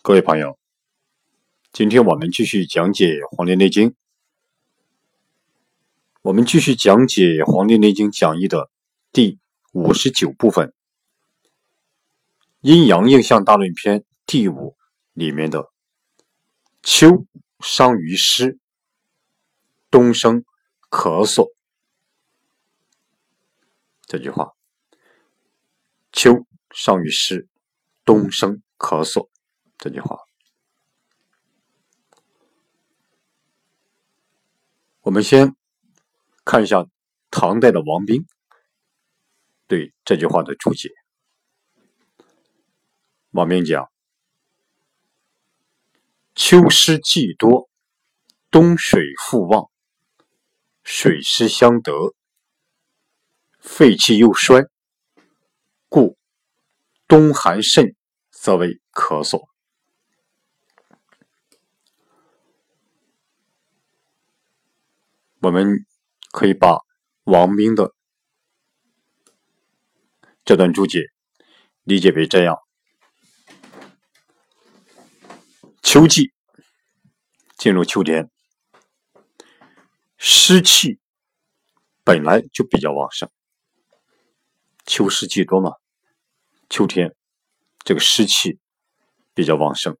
各位朋友，今天我们继续讲解《黄帝内经》，我们继续讲解《黄帝内经讲义》的第五十九部分——阴阳应象大论篇第五里面的“秋伤于湿，冬生咳嗽”这句话。秋伤于湿，冬生咳嗽。这句话，我们先看一下唐代的王冰对这句话的注解。王冰讲：“秋湿既多，冬水复旺，水湿相得，肺气又衰，故冬寒甚，则为咳嗽。”我们可以把王冰的这段注解理解为这样：秋季进入秋天，湿气本来就比较旺盛，秋湿气多嘛，秋天这个湿气比较旺盛。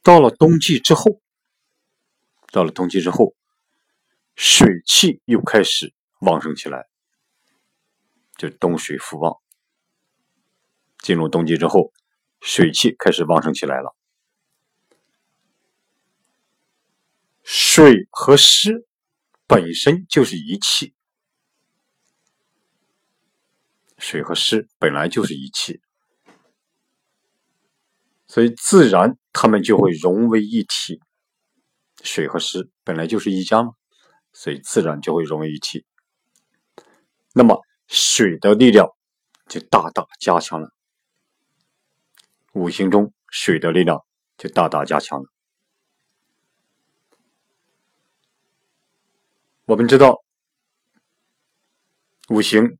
到了冬季之后。到了冬季之后，水气又开始旺盛起来，就冬水复旺。进入冬季之后，水气开始旺盛起来了。水和湿本身就是一气，水和湿本来就是一气，所以自然它们就会融为一体。水和湿本来就是一家嘛，所以自然就会融为一体。那么水的力量就大大加强了，五行中水的力量就大大加强了。我们知道，五行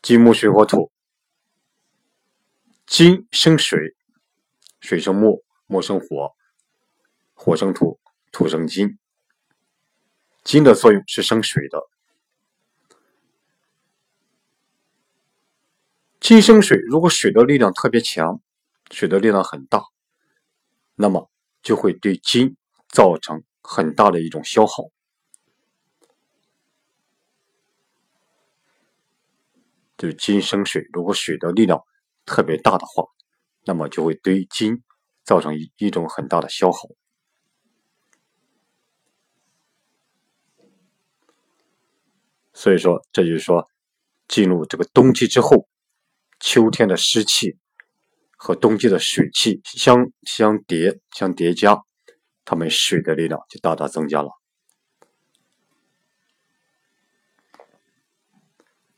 金木水火土，金生水，水生木，木生火。火生土，土生金。金的作用是生水的。金生水，如果水的力量特别强，水的力量很大，那么就会对金造成很大的一种消耗。就是金生水，如果水的力量特别大的话，那么就会对金造成一一种很大的消耗。所以说，这就是说，进入这个冬季之后，秋天的湿气和冬季的水气相相叠相叠加，它们水的力量就大大增加了。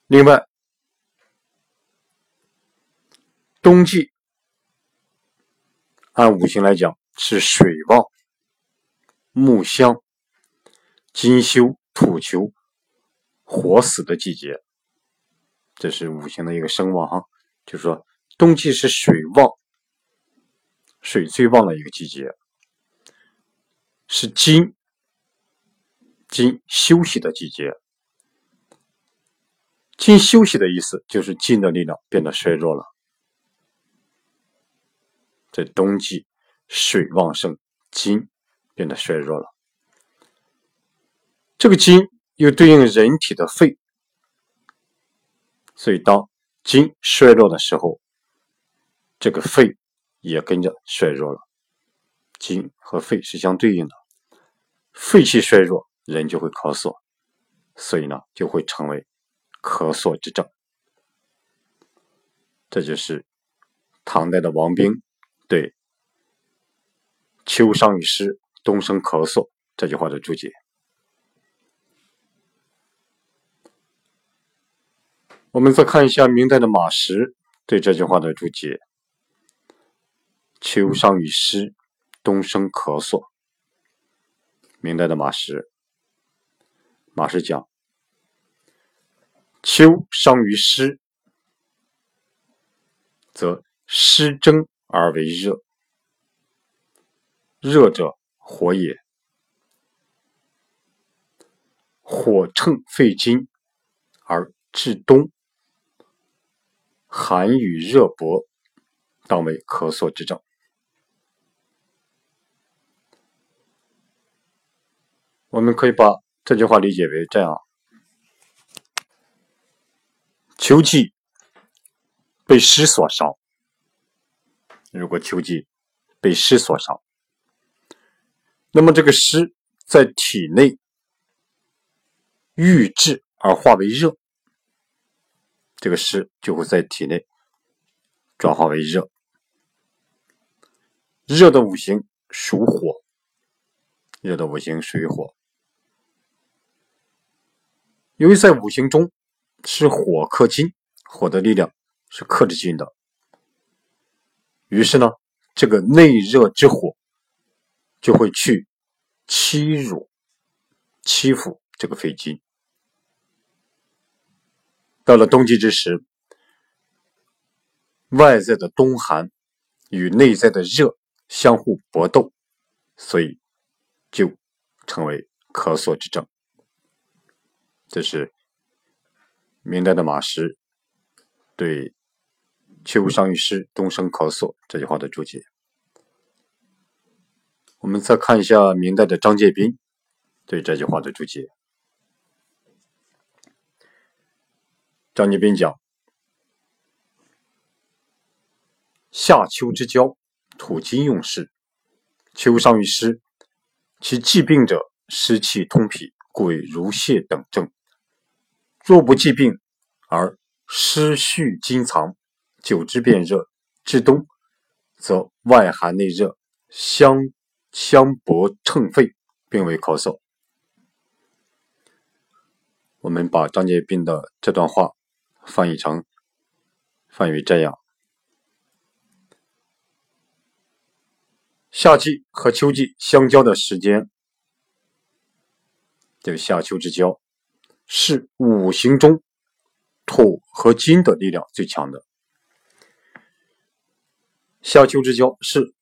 另外，冬季按五行来讲是水旺、木香、金休、土求。火死的季节，这是五行的一个声望哈，就是说冬季是水旺、水最旺的一个季节，是金金休息的季节。金休息的意思就是金的力量变得衰弱了。在冬季，水旺盛，金变得衰弱了。这个金。又对应人体的肺，所以当筋衰弱的时候，这个肺也跟着衰弱了。筋和肺是相对应的，肺气衰弱，人就会咳嗽，所以呢，就会成为咳嗽之症。这就是唐代的王冰对“秋伤于湿，冬生咳嗽”这句话的注解。我们再看一下明代的马识对这句话的注解：“秋伤于湿，冬生咳嗽。”明代的马识，马识讲：“秋伤于湿，则湿蒸而为热，热者火也。火乘肺经而至冬，寒与热搏，当为咳嗽之症。我们可以把这句话理解为这样：秋季被湿所伤，如果秋季被湿所伤，那么这个湿在体内郁滞而化为热，这个湿就会在体内转化为热。热的五行属火，热的五行属于火。由于在五行中是火克金，火的力量是克制金的，于是呢，这个内热之火就会去欺辱、欺负这个肺经。到了冬季之时，外在的冬寒与内在的热相互搏斗，所以就成为咳嗽之症。这是明代的马识对“秋伤于湿，冬生咳嗽”这句话的注解。我们再看一下明代的张介宾对这句话的注解。张介宾讲：“夏秋之交，土金用事，秋伤于湿，其疾病者湿气通脾，故为如泻等症。”若不疾病，而湿蓄金藏，久之变热，至冬，则外寒内热相相搏乘肺，并为咳嗽。我们把张介宾的这段话翻译成翻译这样：夏季和秋季相交的时间，就夏秋之交。是五行中土和金的力量最强的。夏秋之交是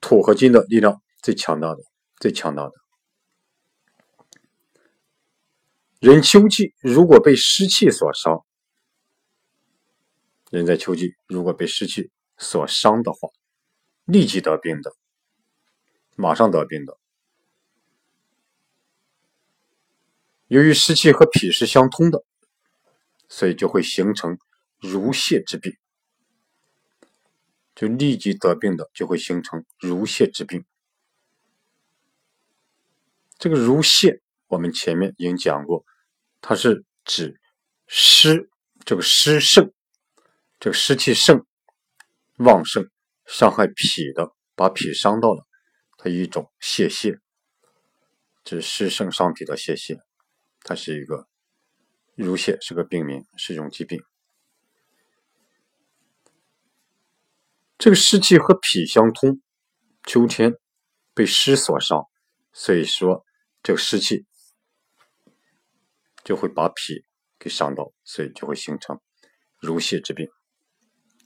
土和金的力量最强大的、最强大的。人秋季如果被湿气所伤，人在秋季如果被湿气所伤的话，立即得病的，马上得病的。由于湿气和脾是相通的，所以就会形成如泻之病，就立即得病的就会形成如泻之病。这个如泻，我们前面已经讲过，它是指湿这个湿盛，这个湿气盛旺盛，伤害脾的，把脾伤到了，它一种泄泻，这是湿盛伤脾的泄泻。它是一个乳泻，是个病名，是一种疾病。这个湿气和脾相通，秋天被湿所伤，所以说这个湿气就会把脾给伤到，所以就会形成乳泻之病。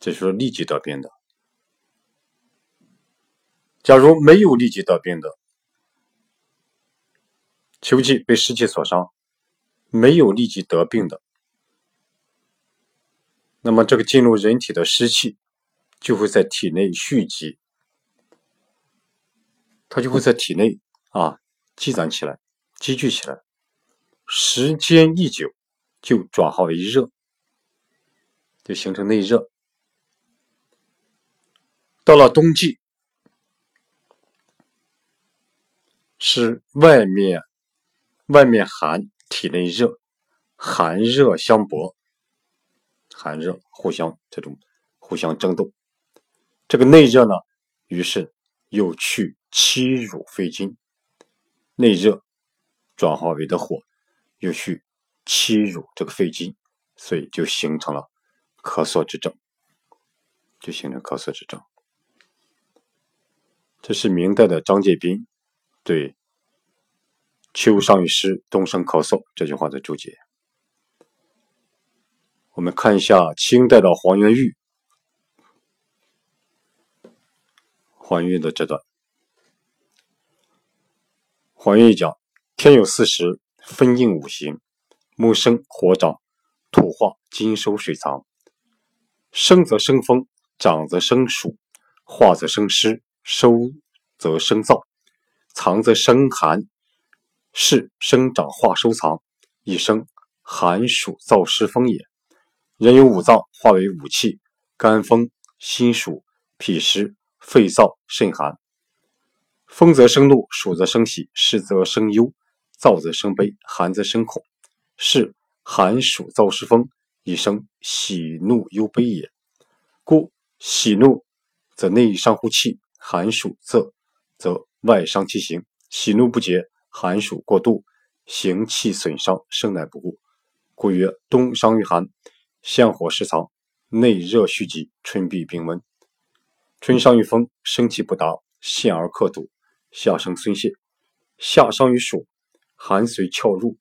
这是说立即得病的。假如没有立即得病的，秋季被湿气所伤。没有立即得病的，那么这个进入人体的湿气就会在体内蓄积，它就会在体内啊积攒起来、积聚起来，时间一久就转化为热，就形成内热。到了冬季，是外面外面寒。体内热，寒热相搏，寒热互相这种互相争斗。这个内热呢，于是又去欺辱肺经，内热转化为的火，又去欺辱这个肺经，所以就形成了咳嗽之症，就形成咳嗽之症。这是明代的张介宾对。秋伤于湿，冬生咳嗽这句话的注解。我们看一下清代的黄元玉还原的这段。还原一讲：天有四时，分应五行，木生火长，土化金收水藏。生则生风，长则生暑，化则生湿，收则生燥，藏则生寒。是生长化收藏，一生寒暑燥湿风也。人有五脏，化为五气：肝、风、心、暑、脾、湿、肺、燥、肾、寒。风则生怒，暑则生喜，湿则生忧，燥则生悲，寒则生恐。是寒暑燥湿风，一生喜怒忧悲也。故喜怒则内伤乎气，寒暑则则外伤其形。喜怒不节。寒暑过度，行气损伤，生乃不顾，故曰：冬伤于寒，相火失藏，内热蓄积，春必病温；春伤于风，生气不达，陷而克土，夏生孙泄；夏伤于暑，寒随窍入，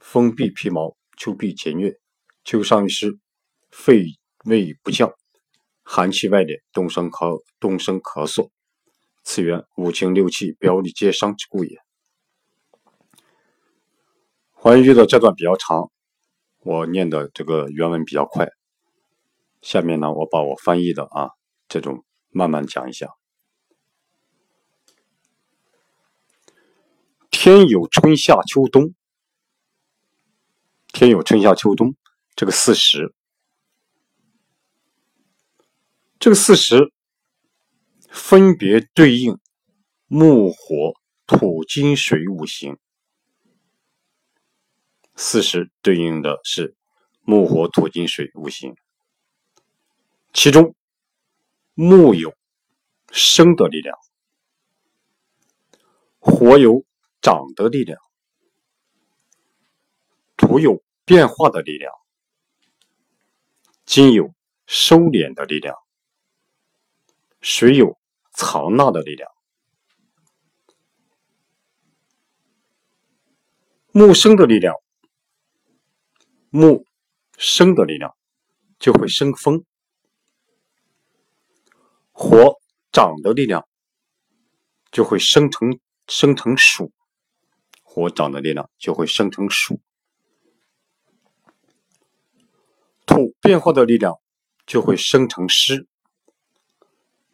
风必皮毛，秋必结疟；秋伤于湿，肺胃不降，寒气外敛，冬生咳，冬生咳嗽。此曰五情六气表里皆伤之故也。还原的这段比较长，我念的这个原文比较快。下面呢，我把我翻译的啊这种慢慢讲一下。天有春夏秋冬，天有春夏秋冬这个四时，这个四时分别对应木、火、土、金、水五行。四时对应的是木、火、土、金、水五行，其中木有生的力量，火有长的力量，土有变化的力量，金有收敛的力量，水有藏纳的力量。木生的力量。木生的力量就会生风，火长的力量就会生成生成暑，火长的力量就会生成暑，土变化的力量就会生成湿，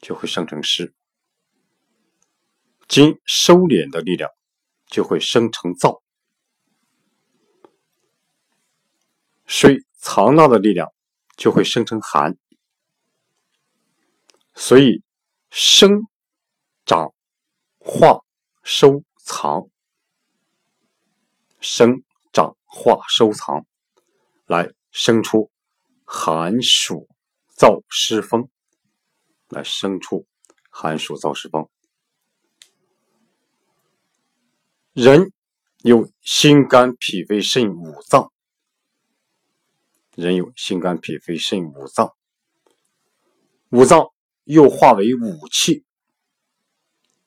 就会生成湿，金收敛的力量就会生成燥。水藏纳的力量就会生成寒，所以生长化收藏，生长化收藏，来生出寒暑燥湿风，来生出寒暑燥湿风。人有心肝脾肺肾五脏。人有心肝脾肺肾五脏，五脏又化为五气，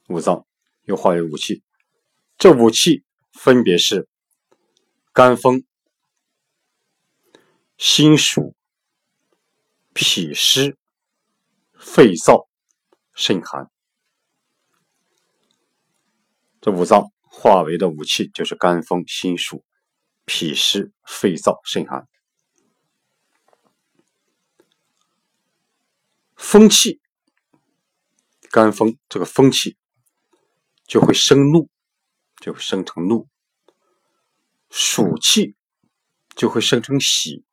五脏又化为五气，这五气分别是肝风、心暑、脾湿、肺燥、肾寒。这五脏化为的五气就是肝风、心暑、脾湿、肺燥、肾寒。风气，肝风，这个风气就会生怒，就会生成怒；暑气就会生成喜，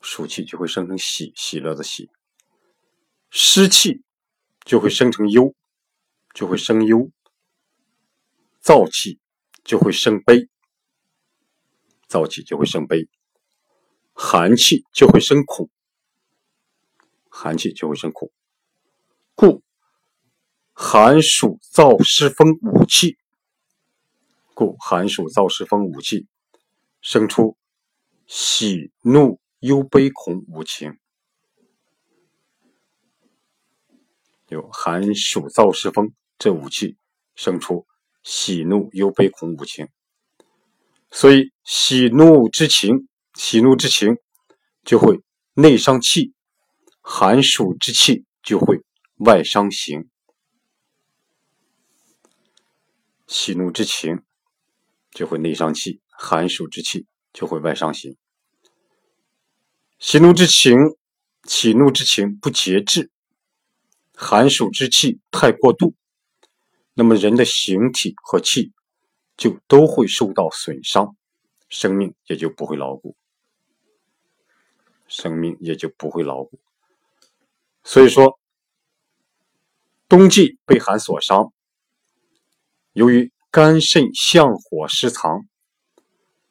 暑气就会生成喜，喜乐的喜；湿气就会生成忧，就会生忧；燥气就会生悲，燥气就会生悲；寒气就会生恐。寒气就会生恐，故寒暑燥湿风五气，故寒暑燥湿风五气生出喜怒忧悲恐五情，有寒暑燥湿风这五气生出喜怒忧悲恐五情，所以喜怒之情，喜怒之情就会内伤气。寒暑之气就会外伤形。喜怒之情就会内伤气，寒暑之气就会外伤形。喜怒之情，喜怒之情不节制，寒暑之气太过度，那么人的形体和气就都会受到损伤，生命也就不会牢固，生命也就不会牢固。所以说，冬季被寒所伤，由于肝肾相火失藏，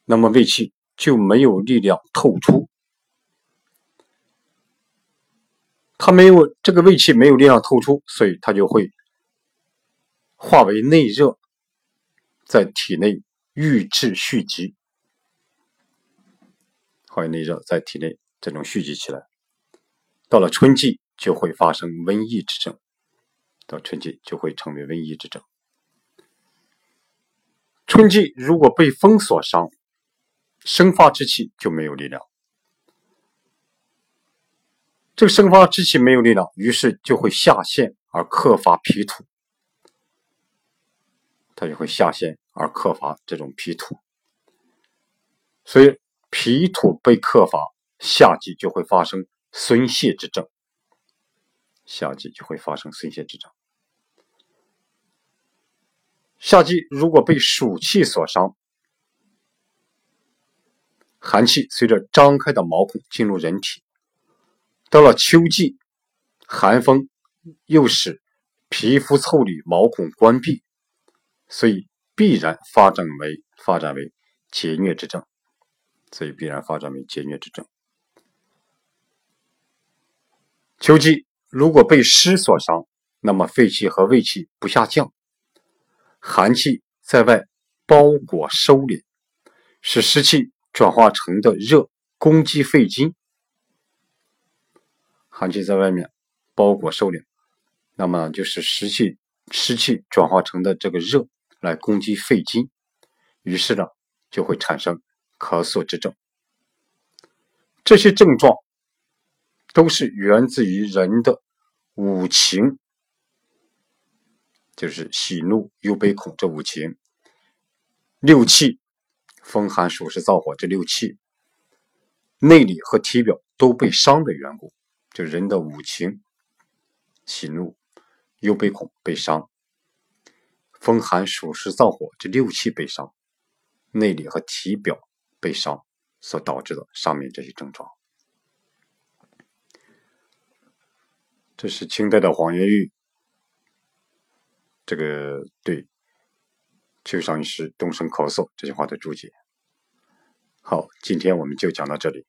那么胃气就没有力量透出。它没有这个胃气没有力量透出，所以它就会化为内热，在体内郁滞蓄积，化为内热在体内这种蓄积起来。到了春季就会发生瘟疫之症，到春季就会成为瘟疫之症。春季如果被风所伤，生发之气就没有力量。这个生发之气没有力量，于是就会下陷而克伐脾土，它就会下陷而克伐这种脾土，所以脾土被克伐，夏季就会发生孙泄之症，夏季就会发生孙泄之症。夏季如果被暑气所伤，寒气随着张开的毛孔进入人体。到了秋季，寒风又使皮肤腠理毛孔关闭，所以必然发展为发展为结疟之症，所以必然发展为结疟之症。秋季如果被湿所伤，那么肺气和胃气不下降，寒气在外包裹收敛，使湿气转化成的热攻击肺经。寒气在外面包裹收敛，那么就是湿气湿气转化成的这个热来攻击肺经，于是呢就会产生咳嗽之症。这些症状都是源自于人的五情，就是喜怒忧悲恐这五情，六气风寒暑湿燥火这六气内里和体表都被伤的缘故。就人的五情，喜怒、忧悲恐悲伤，风寒暑湿燥火这六气被伤，内里和体表被伤所导致的上面这些症状。这是清代的黄元玉，这个对“秋伤一湿，冬生咳嗽”这句话的注解。好，今天我们就讲到这里。